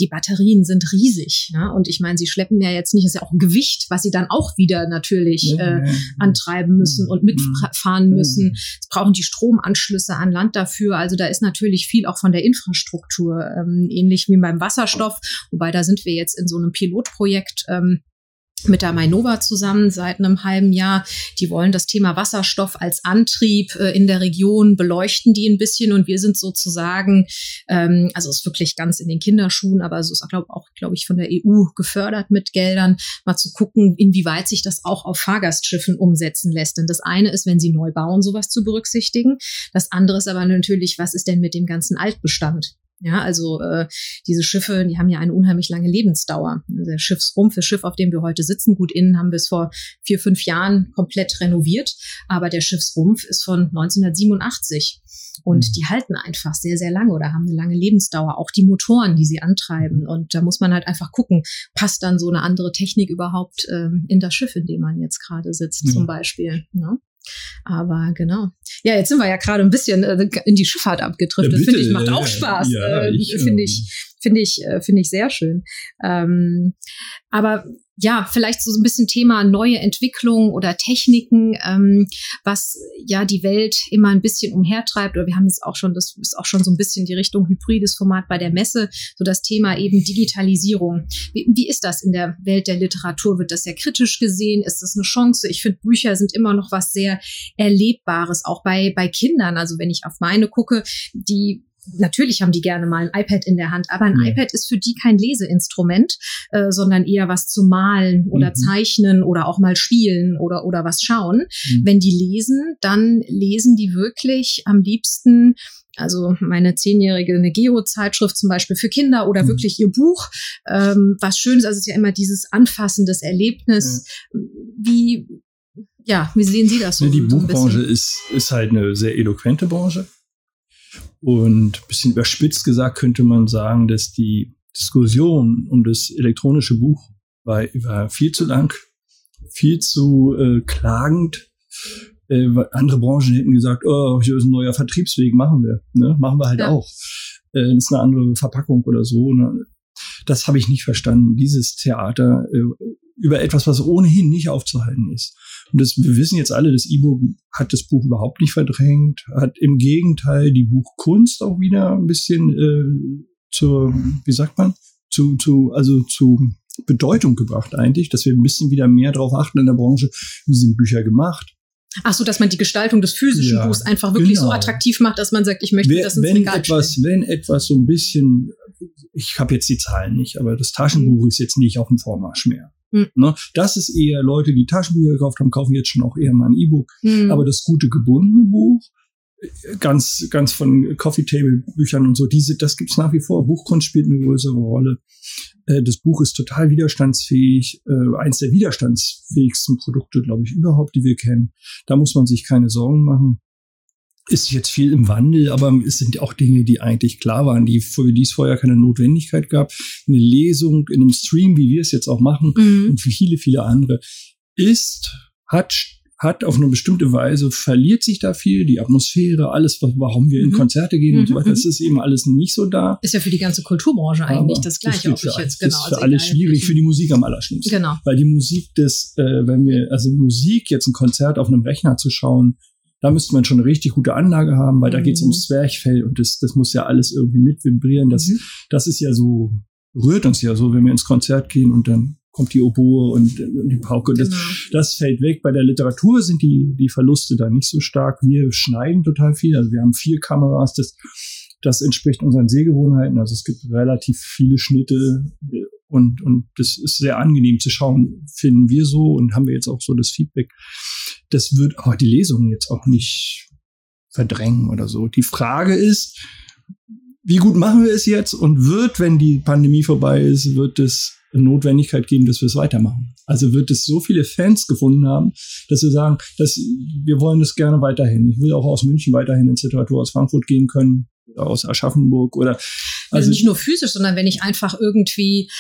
Die Batterien sind riesig. Ja? Und ich meine, sie schleppen ja jetzt nicht, das ist ja auch ein Gewicht, was sie dann auch wieder natürlich äh, antreiben müssen und mitfahren müssen. Es brauchen die Stromanschlüsse an Land dafür. Also da ist natürlich viel auch von der Infrastruktur, ähm, ähnlich wie beim Wasserstoff. Wobei da sind wir jetzt in so einem Pilotprojekt. Ähm, mit der Mainova zusammen seit einem halben Jahr. Die wollen das Thema Wasserstoff als Antrieb äh, in der Region beleuchten, die ein bisschen. Und wir sind sozusagen, ähm, also ist wirklich ganz in den Kinderschuhen, aber es ist glaub, auch, glaube ich, von der EU gefördert mit Geldern, mal zu gucken, inwieweit sich das auch auf Fahrgastschiffen umsetzen lässt. Denn das eine ist, wenn sie neu bauen, sowas zu berücksichtigen. Das andere ist aber natürlich, was ist denn mit dem ganzen Altbestand? Ja, also äh, diese Schiffe, die haben ja eine unheimlich lange Lebensdauer. Der Schiffsrumpf, das Schiff, auf dem wir heute sitzen, gut innen haben wir es vor vier, fünf Jahren komplett renoviert, aber der Schiffsrumpf ist von 1987. Und mhm. die halten einfach sehr, sehr lange oder haben eine lange Lebensdauer. Auch die Motoren, die sie antreiben. Und da muss man halt einfach gucken, passt dann so eine andere Technik überhaupt ähm, in das Schiff, in dem man jetzt gerade sitzt, mhm. zum Beispiel. Ne? Aber genau. Ja, jetzt sind wir ja gerade ein bisschen äh, in die Schifffahrt abgedriftet. Ja, finde ich, macht auch Spaß. Ja, äh, finde ich, finde ich, äh, finde ich sehr schön. Ähm, aber ja, vielleicht so ein bisschen Thema neue Entwicklungen oder Techniken, ähm, was ja die Welt immer ein bisschen umhertreibt. Oder wir haben jetzt auch schon, das ist auch schon so ein bisschen die Richtung hybrides Format bei der Messe, so das Thema eben Digitalisierung. Wie, wie ist das in der Welt der Literatur? Wird das sehr kritisch gesehen? Ist das eine Chance? Ich finde, Bücher sind immer noch was sehr Erlebbares, auch bei, bei Kindern. Also wenn ich auf meine gucke, die natürlich haben die gerne mal ein iPad in der Hand, aber ein mhm. iPad ist für die kein Leseinstrument, äh, sondern eher was zu malen oder mhm. zeichnen oder auch mal spielen oder, oder was schauen. Mhm. Wenn die lesen, dann lesen die wirklich am liebsten also meine zehnjährige eine Geo-Zeitschrift zum Beispiel für Kinder oder mhm. wirklich ihr Buch. Ähm, was schön ist, also es ist ja immer dieses anfassendes Erlebnis. Mhm. Wie, ja, wie sehen Sie das so? Ja, die Buchbranche ist, ist halt eine sehr eloquente Branche. Und ein bisschen überspitzt gesagt könnte man sagen, dass die Diskussion um das elektronische Buch war, war viel zu lang, viel zu äh, klagend. Äh, andere Branchen hätten gesagt, oh, hier ist ein neuer Vertriebsweg, machen wir. Ne? Machen wir halt ja. auch. Äh, das ist eine andere Verpackung oder so. Ne? Das habe ich nicht verstanden. Dieses Theater äh, über etwas, was ohnehin nicht aufzuhalten ist. Und das, wir wissen jetzt alle, das E-Book hat das Buch überhaupt nicht verdrängt, hat im Gegenteil die Buchkunst auch wieder ein bisschen äh, zur, wie sagt man, zu, zu, also zu Bedeutung gebracht eigentlich, dass wir ein bisschen wieder mehr darauf achten in der Branche, wie sind Bücher gemacht. Ach so, dass man die Gestaltung des physischen ja, Buchs einfach wirklich genau. so attraktiv macht, dass man sagt, ich möchte das ins wenn Regal etwas, stellen. Wenn etwas so ein bisschen, ich habe jetzt die Zahlen nicht, aber das Taschenbuch mhm. ist jetzt nicht auf dem Vormarsch mehr. Mhm. Ne? Das ist eher Leute, die Taschenbücher gekauft haben, kaufen jetzt schon auch eher mal ein E-Book. Mhm. Aber das gute gebundene Buch, ganz, ganz von Coffee Table Büchern und so, diese, das gibt's nach wie vor. Buchkunst spielt eine größere Rolle. Äh, das Buch ist total widerstandsfähig, äh, eins der widerstandsfähigsten Produkte, glaube ich, überhaupt, die wir kennen. Da muss man sich keine Sorgen machen ist jetzt viel im Wandel, aber es sind auch Dinge, die eigentlich klar waren, die für die es vorher keine Notwendigkeit gab. Eine Lesung in einem Stream, wie wir es jetzt auch machen, mhm. und für viele, viele andere, ist, hat hat auf eine bestimmte Weise, verliert sich da viel, die Atmosphäre, alles, warum wir in mhm. Konzerte gehen mhm. und so weiter, das mhm. ist eben alles nicht so da. Ist ja für die ganze Kulturbranche eigentlich das Gleiche, ob ich jetzt genau. Ist für alle schwierig, für die Musik am allerschlimmsten. Genau. Weil die Musik des, äh, wenn wir, also Musik, jetzt ein Konzert auf einem Rechner zu schauen, da müsste man schon eine richtig gute Anlage haben, weil mhm. da geht es ums Zwerchfell und das, das muss ja alles irgendwie mit vibrieren. Das, mhm. das ist ja so, rührt uns ja so, wenn wir ins Konzert gehen und dann kommt die Oboe und, und die Pauke. Genau. Das, das fällt weg. Bei der Literatur sind die, die Verluste da nicht so stark. Wir schneiden total viel. Also wir haben vier Kameras. Das, das entspricht unseren Sehgewohnheiten. Also es gibt relativ viele Schnitte und, und das ist sehr angenehm zu schauen, finden wir so und haben wir jetzt auch so das Feedback das wird aber die Lesung jetzt auch nicht verdrängen oder so. Die Frage ist, wie gut machen wir es jetzt und wird, wenn die Pandemie vorbei ist, wird es eine Notwendigkeit geben, dass wir es weitermachen. Also wird es so viele Fans gefunden haben, dass wir sagen, dass wir wollen das gerne weiterhin. Ich will auch aus München weiterhin ins Literatur aus Frankfurt gehen können, aus Aschaffenburg oder also, also nicht nur physisch, sondern wenn ich einfach irgendwie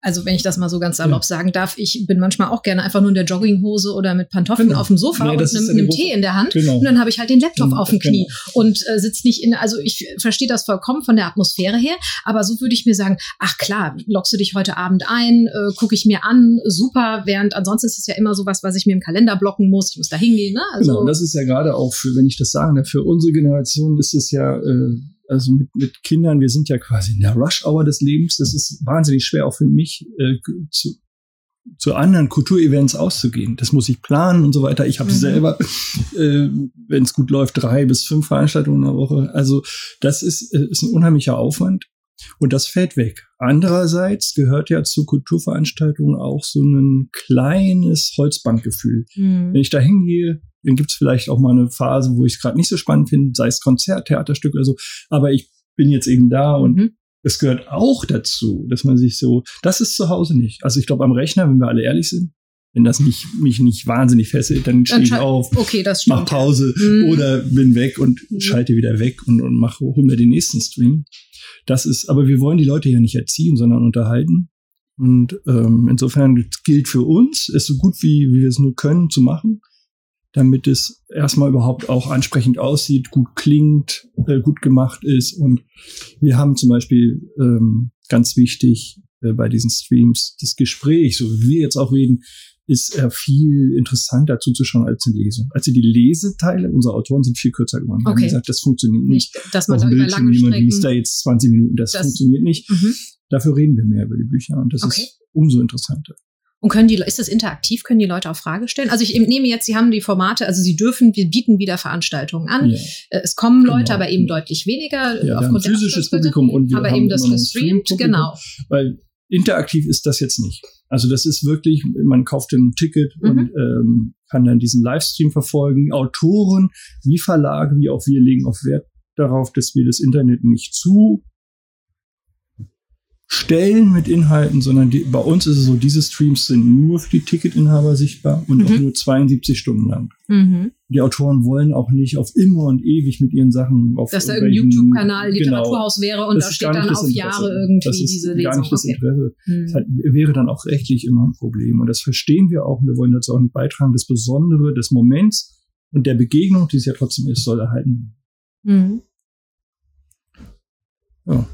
also wenn ich das mal so ganz salopp ja. sagen darf, ich bin manchmal auch gerne einfach nur in der Jogginghose oder mit Pantoffeln genau. auf dem Sofa nee, und einem, einem Tee in der Hand genau. und dann habe ich halt den Laptop genau. auf dem Knie und äh, sitze nicht in, also ich verstehe das vollkommen von der Atmosphäre her, aber so würde ich mir sagen, ach klar, lockst du dich heute Abend ein, äh, gucke ich mir an, super, während ansonsten ist es ja immer sowas, was ich mir im Kalender blocken muss, ich muss da hingehen. Ne? Also, genau, das ist ja gerade auch für, wenn ich das sagen darf, für unsere Generation ist es ja äh, also mit, mit Kindern, wir sind ja quasi in der Rush-Hour des Lebens. Das ist wahnsinnig schwer auch für mich äh, zu, zu anderen Kulturevents auszugehen. Das muss ich planen und so weiter. Ich habe mhm. selber, äh, wenn es gut läuft, drei bis fünf Veranstaltungen in der Woche. Also das ist, äh, ist ein unheimlicher Aufwand und das fällt weg. Andererseits gehört ja zu Kulturveranstaltungen auch so ein kleines Holzbankgefühl. Mhm. Wenn ich da hingehe, dann gibt es vielleicht auch mal eine Phase, wo ich es gerade nicht so spannend finde, sei es Konzert, Theaterstück oder so. Aber ich bin jetzt eben da und mhm. es gehört auch dazu, dass man sich so, das ist zu Hause nicht. Also ich glaube am Rechner, wenn wir alle ehrlich sind, wenn das nicht, mich nicht wahnsinnig fesselt, dann stehe ich auf, okay, das mach Pause mhm. oder bin weg und mhm. schalte wieder weg und, und mache, hol mir den nächsten Stream. Das ist, aber wir wollen die Leute ja nicht erziehen, sondern unterhalten. Und ähm, insofern gilt für uns, es so gut wie, wie wir es nur können zu machen damit es erstmal überhaupt auch ansprechend aussieht, gut klingt, äh, gut gemacht ist. Und wir haben zum Beispiel ähm, ganz wichtig äh, bei diesen Streams das Gespräch, so wie wir jetzt auch reden, ist äh, viel interessanter zuzuschauen als die Lesung. Also die Leseteile unserer Autoren sind viel kürzer geworden. Wir okay. haben gesagt, das funktioniert nicht. nicht dass man da über lange liest da jetzt 20 Minuten, das, das funktioniert nicht. Mhm. Dafür reden wir mehr über die Bücher und das okay. ist umso interessanter. Und können die, ist das interaktiv? Können die Leute auch Frage stellen? Also ich nehme jetzt, Sie haben die Formate, also Sie dürfen, wir bieten wieder Veranstaltungen an. Ja. Äh, es kommen Leute, genau. aber eben deutlich weniger. Ja, aufgrund wir haben physisches Publikum und wir aber haben eben das gestreamt, genau. Weil interaktiv ist das jetzt nicht. Also das ist wirklich, man kauft ein Ticket mhm. und ähm, kann dann diesen Livestream verfolgen. Autoren wie Verlage wie auch wir legen auf Wert darauf, dass wir das Internet nicht zu Stellen mit Inhalten, sondern die, bei uns ist es so, diese Streams sind nur für die Ticketinhaber sichtbar und mhm. auch nur 72 Stunden lang. Mhm. Die Autoren wollen auch nicht auf immer und ewig mit ihren Sachen auf Dass da ein YouTube-Kanal genau. Literaturhaus genau, wäre und da steht dann auf. Jahre irgendwie das ist diese Lesung. Gar nicht das okay. Interesse. Mhm. Das halt, wäre dann auch rechtlich immer ein Problem. Und das verstehen wir auch. Und wir wollen dazu auch nicht beitragen. Das Besondere des Moments und der Begegnung, die es ja trotzdem ist, soll erhalten. Mhm. Ja.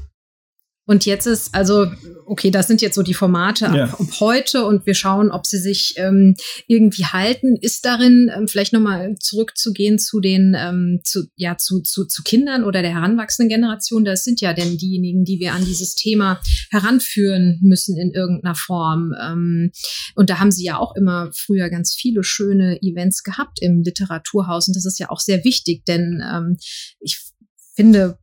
Und jetzt ist, also, okay, das sind jetzt so die Formate ja. ab, ab, heute und wir schauen, ob sie sich ähm, irgendwie halten. Ist darin ähm, vielleicht nochmal zurückzugehen zu den, ähm, zu, ja, zu, zu, zu Kindern oder der heranwachsenden Generation? Das sind ja denn diejenigen, die wir an dieses Thema heranführen müssen in irgendeiner Form. Ähm, und da haben sie ja auch immer früher ganz viele schöne Events gehabt im Literaturhaus und das ist ja auch sehr wichtig, denn ähm, ich finde,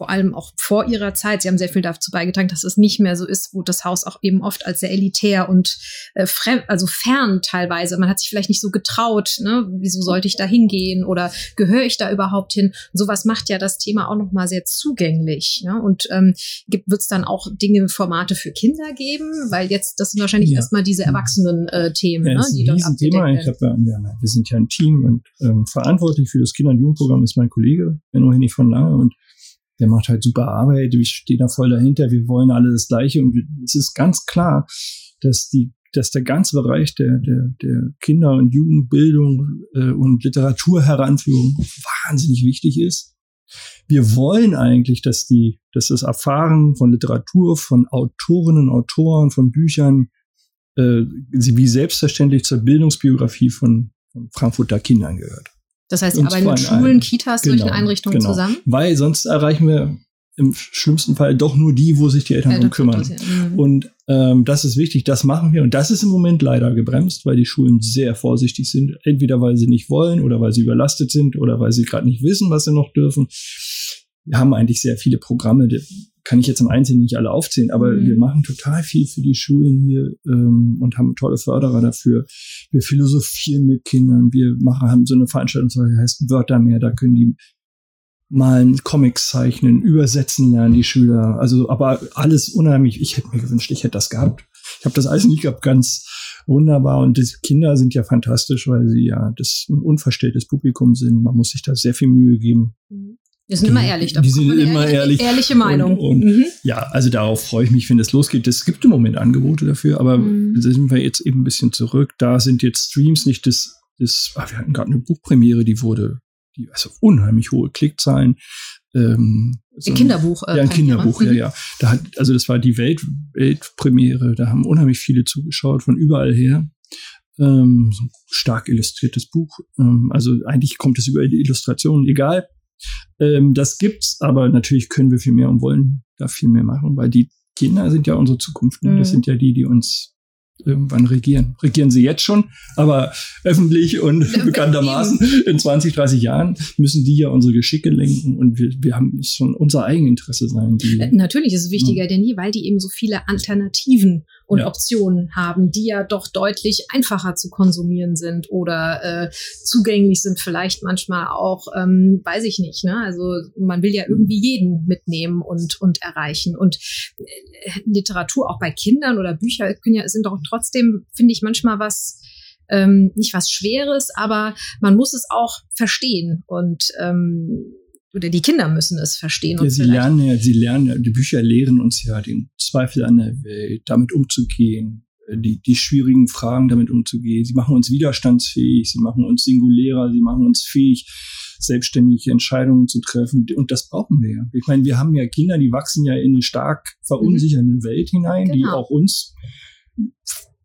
vor allem auch vor ihrer Zeit. Sie haben sehr viel dazu beigetragen, dass es nicht mehr so ist, wo das Haus auch eben oft als sehr elitär und äh, fremd, also fern teilweise. Man hat sich vielleicht nicht so getraut, ne? Wieso sollte ich da hingehen oder gehöre ich da überhaupt hin? sowas macht ja das Thema auch noch mal sehr zugänglich. Ne? Und ähm, wird es dann auch Dinge, Formate für Kinder geben? Weil jetzt, das sind wahrscheinlich ja. erstmal diese erwachsenen äh, Themen, ja, ne, die dort Thema. Ich hab, wir, wir sind ja ein Team und ähm, verantwortlich für das Kinder- und Jugendprogramm ist mein Kollege, Benno Hennig von Lange und der macht halt super Arbeit, ich stehe da voll dahinter, wir wollen alle das Gleiche und es ist ganz klar, dass die dass der ganze Bereich der, der, der Kinder- und Jugendbildung äh, und Literaturheranführung wahnsinnig wichtig ist. Wir wollen eigentlich, dass die, dass das Erfahren von Literatur, von Autorinnen, Autoren, von Büchern, äh, wie selbstverständlich zur Bildungsbiografie von, von Frankfurter Kindern gehört. Das heißt, ihr arbeitet mit Schulen, Kitas, genau, solchen Einrichtungen genau. zusammen? Weil sonst erreichen wir im schlimmsten Fall doch nur die, wo sich die Eltern drum kümmern. Mhm. Und ähm, das ist wichtig, das machen wir. Und das ist im Moment leider gebremst, weil die Schulen sehr vorsichtig sind. Entweder weil sie nicht wollen oder weil sie überlastet sind oder weil sie gerade nicht wissen, was sie noch dürfen. Wir haben eigentlich sehr viele Programme, kann ich jetzt im Einzelnen nicht alle aufzählen, aber mhm. wir machen total viel für die Schulen hier ähm, und haben tolle Förderer dafür. Wir philosophieren mit Kindern, wir machen, haben so eine Veranstaltung, die heißt Wörter mehr, da können die malen, Comics zeichnen, übersetzen lernen die Schüler. Also, aber alles unheimlich. Ich hätte mir gewünscht, ich hätte das gehabt. Ich habe das alles nicht gehabt, ganz wunderbar. Und die Kinder sind ja fantastisch, weil sie ja das ein unverstelltes Publikum sind. Man muss sich da sehr viel Mühe geben. Mhm. Wir sind immer ehrlich. Die sind immer ehrlich. Ehrliche Meinung. Und, und mhm. Ja, also darauf freue ich mich, wenn es losgeht. Es gibt im Moment Angebote dafür, aber mhm. da sind wir jetzt eben ein bisschen zurück. Da sind jetzt Streams nicht das, das ah, wir hatten gerade eine Buchpremiere, die wurde, die, also unheimlich hohe Klickzahlen. Ähm, so ein Kinderbuch. Äh, ja, ein Kinderbuch, ja, ja. Da hat, also das war die Welt, Weltpremiere, da haben unheimlich viele zugeschaut von überall her. Ähm, so ein stark illustriertes Buch. Ähm, also eigentlich kommt es über die Illustrationen, egal. Ähm, das gibt's, aber natürlich können wir viel mehr und wollen da viel mehr machen, weil die Kinder sind ja unsere Zukunft. Ne? Das mhm. sind ja die, die uns irgendwann regieren. Regieren sie jetzt schon, aber öffentlich und bekanntermaßen in 20, 30 Jahren müssen die ja unsere Geschicke lenken und wir, wir haben es schon unser Eigeninteresse sein. Die, äh, Natürlich ist es wichtiger ja. denn nie, weil die eben so viele Alternativen und ja. Optionen haben, die ja doch deutlich einfacher zu konsumieren sind oder äh, zugänglich sind vielleicht manchmal auch, ähm, weiß ich nicht. Ne? Also man will ja irgendwie jeden mitnehmen und, und erreichen. Und äh, Literatur auch bei Kindern oder Bücher können ja, sind doch trotzdem, finde ich, manchmal was, ähm, nicht was Schweres, aber man muss es auch verstehen. Und ähm, oder die Kinder müssen es verstehen. Ja, sie lernen ja, sie lernen ja, die Bücher lehren uns ja den Zweifel an der Welt, damit umzugehen, äh, die, die schwierigen Fragen damit umzugehen. Sie machen uns widerstandsfähig, sie machen uns singulärer, sie machen uns fähig, selbstständige Entscheidungen zu treffen. Und das brauchen wir ja. Ich meine, wir haben ja Kinder, die wachsen ja in eine stark verunsichernde mhm. Welt hinein, genau. die auch uns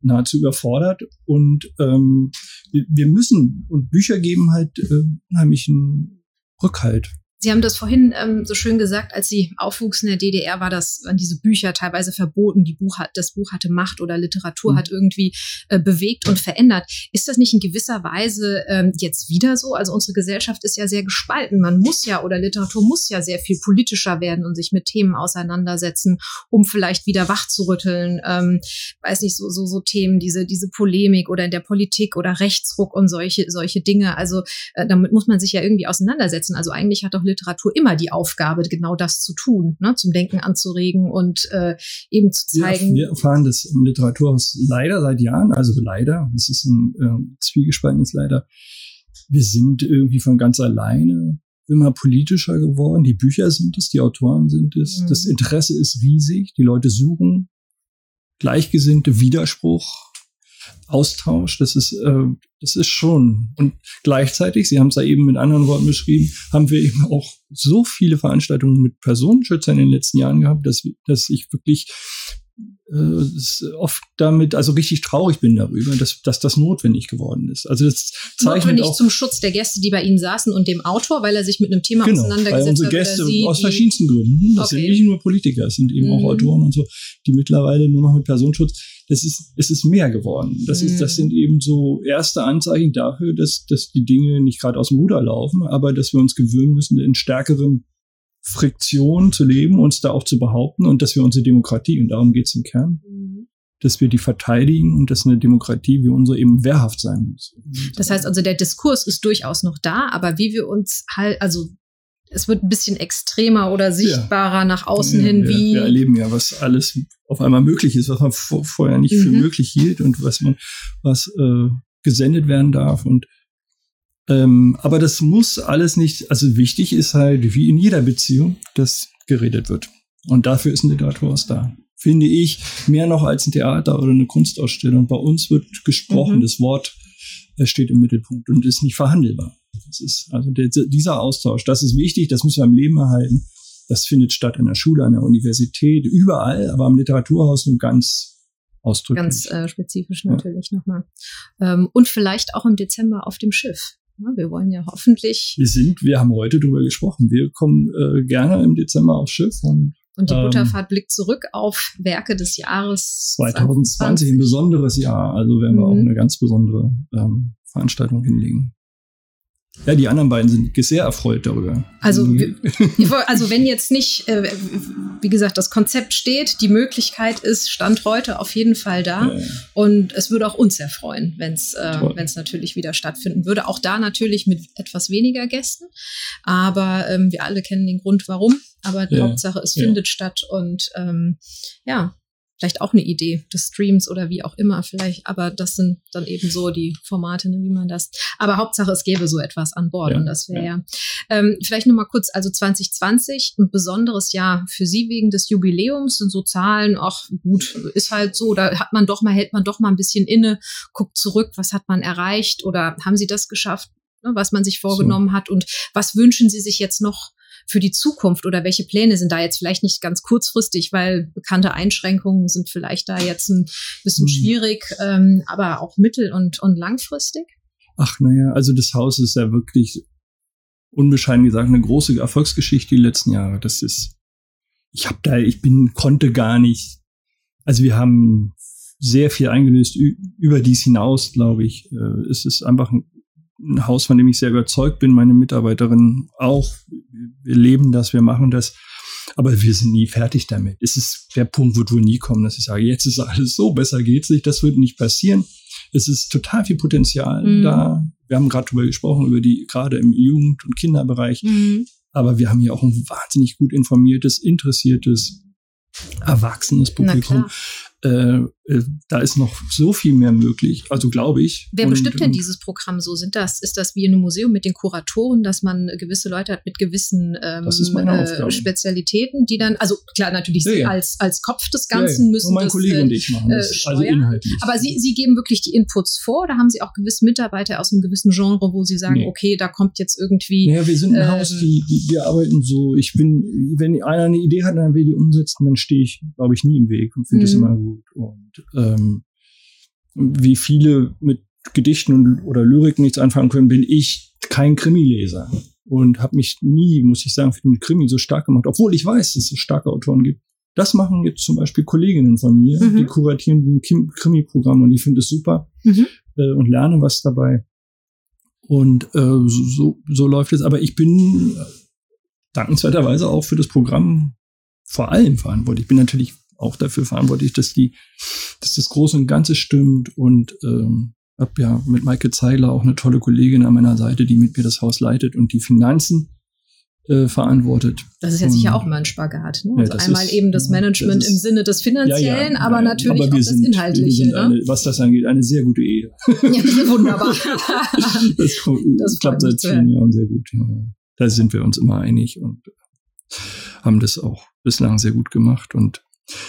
nahezu überfordert. Und ähm, wir müssen, und Bücher geben halt äh, unheimlichen Rückhalt. Sie haben das vorhin ähm, so schön gesagt, als Sie aufwuchsen in der DDR, war das waren diese Bücher teilweise verboten. Die Buch hat, das Buch hatte Macht oder Literatur mhm. hat irgendwie äh, bewegt und verändert. Ist das nicht in gewisser Weise ähm, jetzt wieder so? Also unsere Gesellschaft ist ja sehr gespalten. Man muss ja oder Literatur muss ja sehr viel politischer werden und sich mit Themen auseinandersetzen, um vielleicht wieder wach zu rütteln. Ähm, weiß nicht, so, so, so Themen, diese, diese Polemik oder in der Politik oder Rechtsruck und solche, solche Dinge. Also äh, damit muss man sich ja irgendwie auseinandersetzen. Also eigentlich hat doch Literatur immer die Aufgabe, genau das zu tun, ne? zum Denken anzuregen und äh, eben zu zeigen. Wir, wir erfahren das im Literaturhaus leider seit Jahren, also leider, es ist ein äh, zwiegespaltenes Leider. Wir sind irgendwie von ganz alleine immer politischer geworden. Die Bücher sind es, die Autoren sind es. Mhm. Das Interesse ist riesig. Die Leute suchen Gleichgesinnte, Widerspruch, Austausch, das ist, äh, das ist schon. Und gleichzeitig, Sie haben es ja eben mit anderen Worten beschrieben, haben wir eben auch so viele Veranstaltungen mit Personenschützern in den letzten Jahren gehabt, dass, dass ich wirklich äh, oft damit, also richtig traurig bin darüber, dass, dass das notwendig geworden ist. Also das zeichnet notwendig auch, zum Schutz der Gäste, die bei Ihnen saßen und dem Autor, weil er sich mit einem Thema genau, auseinandergesetzt weil unsere Gäste Sie, aus verschiedensten Gründen. Das okay. sind nicht nur Politiker, es sind eben mhm. auch Autoren und so, die mittlerweile nur noch mit Personenschutz. Das ist, es ist mehr geworden. Das mhm. ist, das sind eben so erste Anzeichen dafür, dass, dass die Dinge nicht gerade aus dem Ruder laufen, aber dass wir uns gewöhnen müssen, in stärkeren Friktion zu leben, uns da auch zu behaupten und dass wir unsere Demokratie, und darum geht es im Kern, mhm. dass wir die verteidigen und dass eine Demokratie wie unsere eben wehrhaft sein muss. Das heißt also, der Diskurs ist durchaus noch da, aber wie wir uns halt, also es wird ein bisschen extremer oder sichtbarer ja. nach außen ja, hin, wir, wie. Wir erleben ja, was alles auf einmal möglich ist, was man vorher nicht mhm. für möglich hielt und was man, was äh, gesendet werden darf und ähm, aber das muss alles nicht, also wichtig ist halt, wie in jeder Beziehung, dass geredet wird. Und dafür ist ein Literaturhaus da. Finde ich, mehr noch als ein Theater oder eine Kunstausstellung. Bei uns wird gesprochen, mhm. das Wort steht im Mittelpunkt und ist nicht verhandelbar. Das ist, also der, dieser Austausch, das ist wichtig, das müssen wir am Leben erhalten. Das findet statt an der Schule, an der Universität, überall, aber am Literaturhaus nur ganz ausdrücklich. Ganz äh, spezifisch natürlich ja. nochmal. Ähm, und vielleicht auch im Dezember auf dem Schiff. Wir wollen ja hoffentlich. Wir sind, wir haben heute drüber gesprochen. Wir kommen äh, gerne im Dezember aufs Schiff und und die ähm, Butterfahrt blickt zurück auf Werke des Jahres 2020, 20. ein besonderes Jahr. Also werden wir mhm. auch eine ganz besondere ähm, Veranstaltung hinlegen. Ja, die anderen beiden sind sehr erfreut darüber. Also, mhm. also wenn jetzt nicht, äh, wie gesagt, das Konzept steht, die Möglichkeit ist, Stand heute auf jeden Fall da. Ja. Und es würde auch uns erfreuen, wenn es äh, wenn's natürlich wieder stattfinden würde. Auch da natürlich mit etwas weniger Gästen. Aber ähm, wir alle kennen den Grund, warum. Aber die ja. Hauptsache, es findet statt. Und ähm, ja, vielleicht auch eine Idee des Streams oder wie auch immer vielleicht. Aber das sind dann eben so die Formate, ne, wie man das. Aber Hauptsache, es gäbe so etwas an Bord ja, und das wäre ja. ja. Ähm, vielleicht noch mal kurz, also 2020, ein besonderes Jahr für Sie wegen des Jubiläums, sind so Zahlen, ach gut, ist halt so, da hat man doch mal, hält man doch mal ein bisschen inne, guckt zurück, was hat man erreicht oder haben Sie das geschafft, ne, was man sich vorgenommen so. hat und was wünschen Sie sich jetzt noch für die Zukunft oder welche Pläne sind da jetzt vielleicht nicht ganz kurzfristig, weil bekannte Einschränkungen sind vielleicht da jetzt ein bisschen hm. schwierig, ähm, aber auch mittel- und, und langfristig? Ach, naja, also das Haus ist ja wirklich unbescheiden gesagt eine große Erfolgsgeschichte die letzten Jahre. Das ist, ich habe da, ich bin, konnte gar nicht. Also wir haben sehr viel eingelöst über dies hinaus, glaube ich. Äh, es ist einfach ein ein Haus, von dem ich sehr überzeugt bin, meine Mitarbeiterinnen auch. Wir leben das, wir machen das. Aber wir sind nie fertig damit. Es ist der Punkt, wird wohl nie kommen, dass ich sage, jetzt ist alles so, besser geht's nicht. Das wird nicht passieren. Es ist total viel Potenzial mhm. da. Wir haben gerade darüber gesprochen, über die, gerade im Jugend- und Kinderbereich. Mhm. Aber wir haben hier auch ein wahnsinnig gut informiertes, interessiertes, erwachsenes Publikum. Äh, äh, da ist noch so viel mehr möglich, also glaube ich. Wer und, bestimmt denn dieses Programm so? Sind das, ist das wie in einem Museum mit den Kuratoren, dass man gewisse Leute hat mit gewissen ähm, äh, Spezialitäten, die dann, also klar, natürlich ja, ja. als, als Kopf des Ganzen ja, müssen. Und mein das, Kollege und ich machen das, äh, also inhaltlich. Aber Sie, Sie geben wirklich die Inputs vor, oder haben Sie auch gewisse Mitarbeiter aus einem gewissen Genre, wo Sie sagen, nee. okay, da kommt jetzt irgendwie. Ja, wir sind ein ähm, Haus, die, die, wir arbeiten so. Ich bin, wenn einer eine Idee hat, dann will die umsetzen, dann stehe ich, glaube ich, nie im Weg und finde das mhm. immer gut. Und ähm, wie viele mit Gedichten und, oder Lyrik nichts anfangen können, bin ich kein Krimileser und habe mich nie, muss ich sagen, für den Krimi so stark gemacht, obwohl ich weiß, dass es starke Autoren gibt. Das machen jetzt zum Beispiel Kolleginnen von mir, mhm. die kuratieren ein Krimi-Programm und ich finde es super mhm. äh, und lerne was dabei. Und äh, so, so läuft es. Aber ich bin dankenswerterweise auch für das Programm vor allem verantwortlich. Ich bin natürlich auch dafür verantwortlich, dass die, dass das Große und Ganze stimmt und ähm, habe ja mit Maike Zeiler auch eine tolle Kollegin an meiner Seite, die mit mir das Haus leitet und die Finanzen äh, verantwortet. Das ist ja sicher auch immer ein Spagat. Ne? Also ja, einmal ist, eben das Management das ist, im Sinne des Finanziellen, ja, ja, aber natürlich aber auch das sind, Inhaltliche. Ne? Eine, was das angeht, eine sehr gute Ehe. Ja, wunderbar. das, das klappt seit zehn Jahren sehr gut. Da sind wir uns immer einig und haben das auch bislang sehr gut gemacht und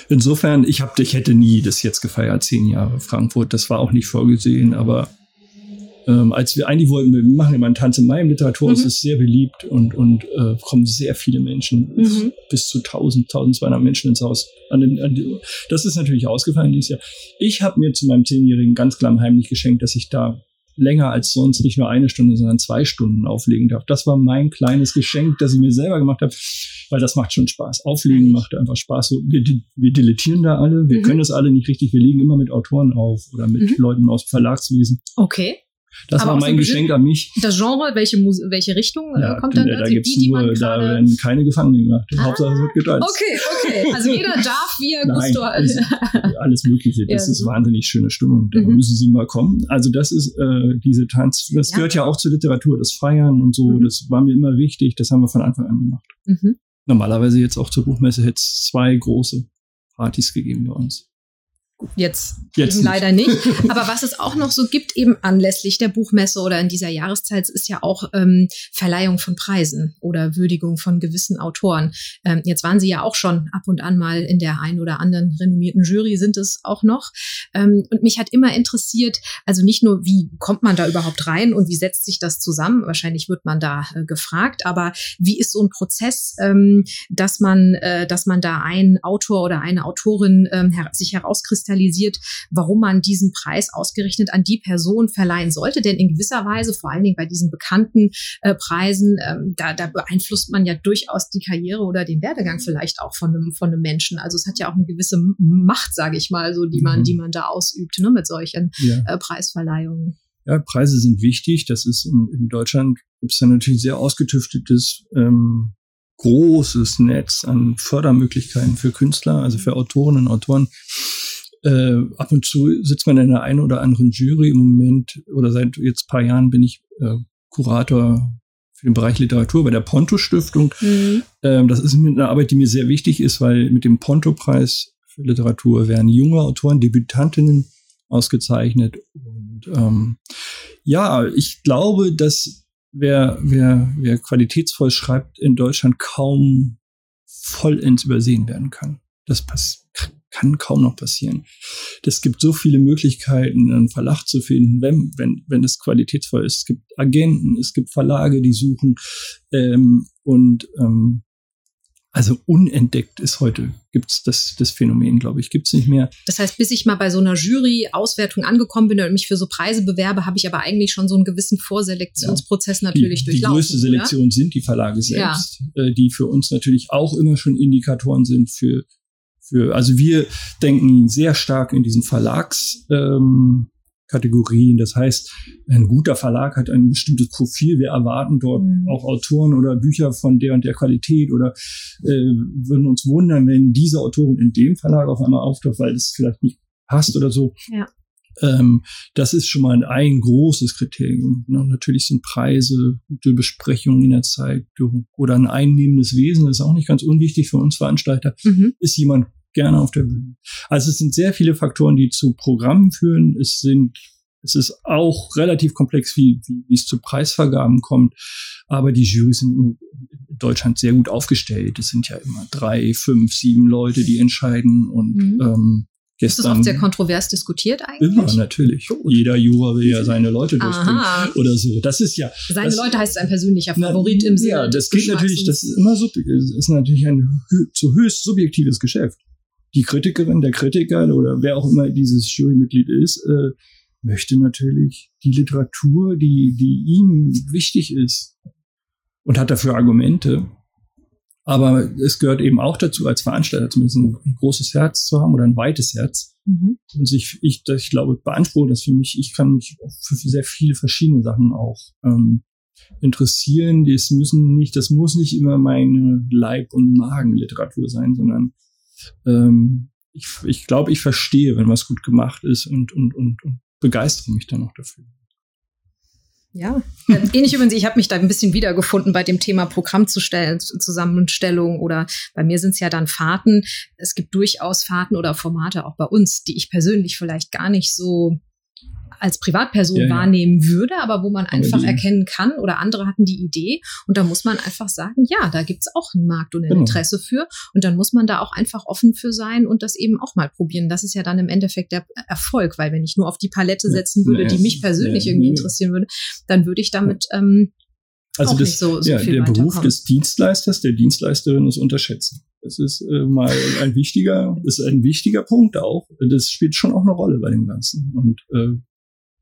Insofern, ich hab, ich hätte nie das jetzt gefeiert, zehn Jahre Frankfurt. Das war auch nicht vorgesehen, aber ähm, als wir eigentlich wollten, wir machen immer einen Tanz in meinem Literaturhaus, mhm. ist sehr beliebt und, und äh, kommen sehr viele Menschen, mhm. bis zu 1000, 1200 Menschen ins Haus. An den, an die, das ist natürlich ausgefallen dieses Jahr. Ich habe mir zu meinem Zehnjährigen ganz klar heimlich geschenkt, dass ich da länger als sonst nicht nur eine Stunde, sondern zwei Stunden auflegen darf. Das war mein kleines Geschenk, das ich mir selber gemacht habe weil das macht schon Spaß. Auflegen macht einfach Spaß. So, wir, wir dilettieren da alle, wir mhm. können das alle nicht richtig, wir legen immer mit Autoren auf oder mit mhm. Leuten aus Verlagswesen. Okay. Das Aber war mein Geschenk an mich. Das Genre, welche, Muse welche Richtung äh, ja, kommt dann? Da, da gibt's die, nur, da werden keine Gefangenen gemacht. Ah, Hauptsache es wird getanzt. Okay, okay. Also jeder darf, wie er Nein, alles, alles Mögliche. Das ja, ist wahnsinnig schöne Stimmung. Da mhm. müssen Sie mal kommen. Also das ist äh, diese Tanz, das ja. gehört ja auch zur Literatur, das Feiern und so. Mhm. Das war mir immer wichtig. Das haben wir von Anfang an gemacht. Mhm normalerweise jetzt auch zur Buchmesse hätte es zwei große Partys gegeben bei uns. Jetzt, Jetzt eben leider nicht. Aber was es auch noch so gibt, eben anlässlich der Buchmesse oder in dieser Jahreszeit, ist ja auch ähm, Verleihung von Preisen oder Würdigung von gewissen Autoren. Ähm, jetzt waren Sie ja auch schon ab und an mal in der ein oder anderen renommierten Jury, sind es auch noch. Ähm, und mich hat immer interessiert, also nicht nur, wie kommt man da überhaupt rein und wie setzt sich das zusammen? Wahrscheinlich wird man da äh, gefragt, aber wie ist so ein Prozess, ähm, dass man, äh, dass man da einen Autor oder eine Autorin ähm, her sich herauskristallisiert? Kristallisiert, warum man diesen Preis ausgerechnet an die Person verleihen sollte. Denn in gewisser Weise, vor allen Dingen bei diesen bekannten äh, Preisen, ähm, da, da beeinflusst man ja durchaus die Karriere oder den Werdegang vielleicht auch von einem, von einem Menschen. Also es hat ja auch eine gewisse Macht, sage ich mal, so die man, mhm. die man da ausübt, ne, mit solchen ja. äh, Preisverleihungen. Ja, Preise sind wichtig. Das ist in, in Deutschland gibt es da natürlich sehr ausgetüftetes ähm, großes Netz an Fördermöglichkeiten für Künstler, also für Autorinnen und Autoren. Äh, ab und zu sitzt man in einer einen oder anderen Jury. Im Moment oder seit jetzt paar Jahren bin ich äh, Kurator für den Bereich Literatur bei der Ponto Stiftung. Mhm. Ähm, das ist eine Arbeit, die mir sehr wichtig ist, weil mit dem Ponto Preis für Literatur werden junge Autoren, Debütantinnen ausgezeichnet. Und ähm, ja, ich glaube, dass wer, wer, wer qualitätsvoll schreibt, in Deutschland kaum vollends übersehen werden kann. Das pass kann kaum noch passieren. Es gibt so viele Möglichkeiten, einen Verlag zu finden, wenn, wenn, wenn es qualitätsvoll ist. Es gibt Agenten, es gibt Verlage, die suchen. Ähm, und ähm, also unentdeckt ist heute, gibt's das, das Phänomen, glaube ich, gibt's nicht mehr. Das heißt, bis ich mal bei so einer Jury-Auswertung angekommen bin und mich für so Preise bewerbe, habe ich aber eigentlich schon so einen gewissen Vorselektionsprozess ja. natürlich die, durchlaufen. Die größte Selektion oder? sind die Verlage selbst, ja. äh, die für uns natürlich auch immer schon Indikatoren sind für, für also wir denken sehr stark in diesen Verlags, ähm, Kategorien. Das heißt, ein guter Verlag hat ein bestimmtes Profil. Wir erwarten dort mhm. auch Autoren oder Bücher von der und der Qualität oder äh, würden uns wundern, wenn diese Autorin in dem Verlag auf einmal auftaucht, weil es vielleicht nicht passt oder so. Ja. Ähm, das ist schon mal ein großes Kriterium. Ne? Natürlich sind Preise, gute Besprechungen in der Zeitung oder ein einnehmendes Wesen, das ist auch nicht ganz unwichtig für uns Veranstalter. Mhm. Ist jemand gerne auf der Bühne. Also es sind sehr viele Faktoren, die zu Programmen führen. Es sind es ist auch relativ komplex, wie, wie, wie es zu Preisvergaben kommt. Aber die Jurys sind in Deutschland sehr gut aufgestellt. Es sind ja immer drei, fünf, sieben Leute, die entscheiden. Und mhm. ähm, gestern. Ist das oft sehr kontrovers diskutiert eigentlich? Immer, natürlich. Gut. Jeder Jura will ja seine Leute durchbringen Aha. oder so. Das ist ja. Seine das, Leute heißt ein persönlicher Favorit na, im Sinne. Ja, das geht natürlich, das ist immer so, ist natürlich ein zu höchst subjektives Geschäft die Kritikerin, der Kritiker oder wer auch immer dieses Jurymitglied ist, äh, möchte natürlich die Literatur, die, die ihm wichtig ist und hat dafür Argumente. Aber es gehört eben auch dazu, als Veranstalter zumindest ein, großes Herz zu haben oder ein weites Herz. Mhm. Und sich, ich, ich glaube, beanspruche das für mich. Ich kann mich für sehr viele verschiedene Sachen auch ähm, interessieren. Das müssen nicht, das muss nicht immer meine Leib- und Magenliteratur sein, sondern ähm, ich, ich glaube, ich verstehe, wenn was gut gemacht ist und, und, und, und begeistere mich dann auch dafür. Ja, ähnlich übrigens, ich habe mich da ein bisschen wiedergefunden bei dem Thema Programmzusammenstellung oder bei mir sind es ja dann Fahrten. Es gibt durchaus Fahrten oder Formate auch bei uns, die ich persönlich vielleicht gar nicht so als Privatperson ja, ja. wahrnehmen würde, aber wo man einfach erkennen kann oder andere hatten die Idee und da muss man einfach sagen, ja, da gibt's auch einen Markt und ein genau. Interesse für und dann muss man da auch einfach offen für sein und das eben auch mal probieren. Das ist ja dann im Endeffekt der Erfolg, weil wenn ich nur auf die Palette setzen würde, die mich persönlich irgendwie interessieren würde, dann würde ich damit ähm, also auch das, nicht so, so ja, der Beruf des Dienstleisters, der Dienstleisterin ist unterschätzen. Das ist äh, mal ein wichtiger, ist ein wichtiger Punkt auch. Das spielt schon auch eine Rolle bei dem Ganzen. Und äh,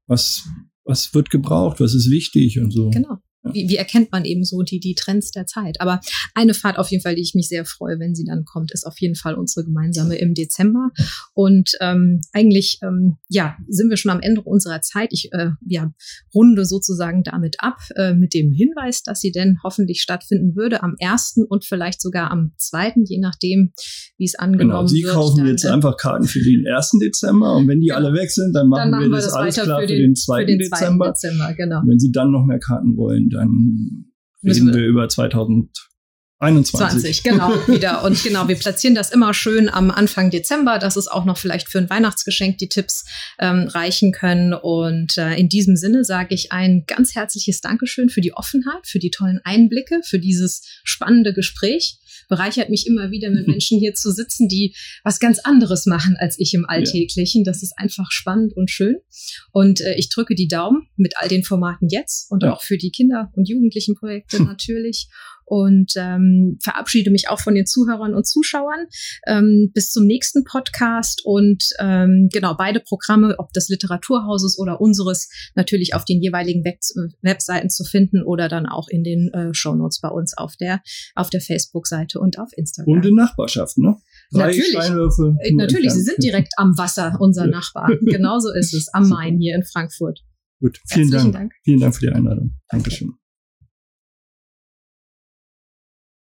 was, was wird gebraucht, was ist wichtig und so. Genau wie, wie erkennt man eben so die, die Trends der Zeit. Aber eine Fahrt auf jeden Fall, die ich mich sehr freue, wenn sie dann kommt, ist auf jeden Fall unsere gemeinsame im Dezember. Und ähm, eigentlich, ähm, ja, sind wir schon am Ende unserer Zeit. Ich äh, ja, runde sozusagen damit ab, äh, mit dem Hinweis, dass sie denn hoffentlich stattfinden würde am ersten und vielleicht sogar am zweiten, je nachdem, wie es angenommen genau, Sie wird. Sie kaufen dann, jetzt äh, einfach Karten für den ersten Dezember und wenn die genau. alle weg sind, dann machen, dann machen wir, das, das alles klar für den, für den zweiten, für den Dezember. Dezember genau. wenn Sie dann noch mehr Karten wollen, dann reden wir, über 2021. 20, genau, wieder. Und genau, wir platzieren das immer schön am Anfang Dezember, dass es auch noch vielleicht für ein Weihnachtsgeschenk die Tipps ähm, reichen können. Und äh, in diesem Sinne sage ich ein ganz herzliches Dankeschön für die Offenheit, für die tollen Einblicke, für dieses spannende Gespräch bereichert mich immer wieder, mit Menschen hier zu sitzen, die was ganz anderes machen als ich im Alltäglichen. Das ist einfach spannend und schön. Und äh, ich drücke die Daumen mit all den Formaten jetzt und auch für die Kinder- und Jugendlichenprojekte natürlich und ähm, verabschiede mich auch von den Zuhörern und Zuschauern. Ähm, bis zum nächsten Podcast und ähm, genau beide Programme, ob des Literaturhauses oder unseres, natürlich auf den jeweiligen Web Webseiten zu finden oder dann auch in den äh, Shownotes bei uns auf der auf der Facebook-Seite und auf Instagram. Und in Nachbarschaft, ne? Drei natürlich, äh, natürlich, sie sind direkt am Wasser, unser Nachbar. Genauso ist es, am Main hier in Frankfurt. Gut, vielen Dank. Dank. Vielen Dank für die Einladung. Dankeschön.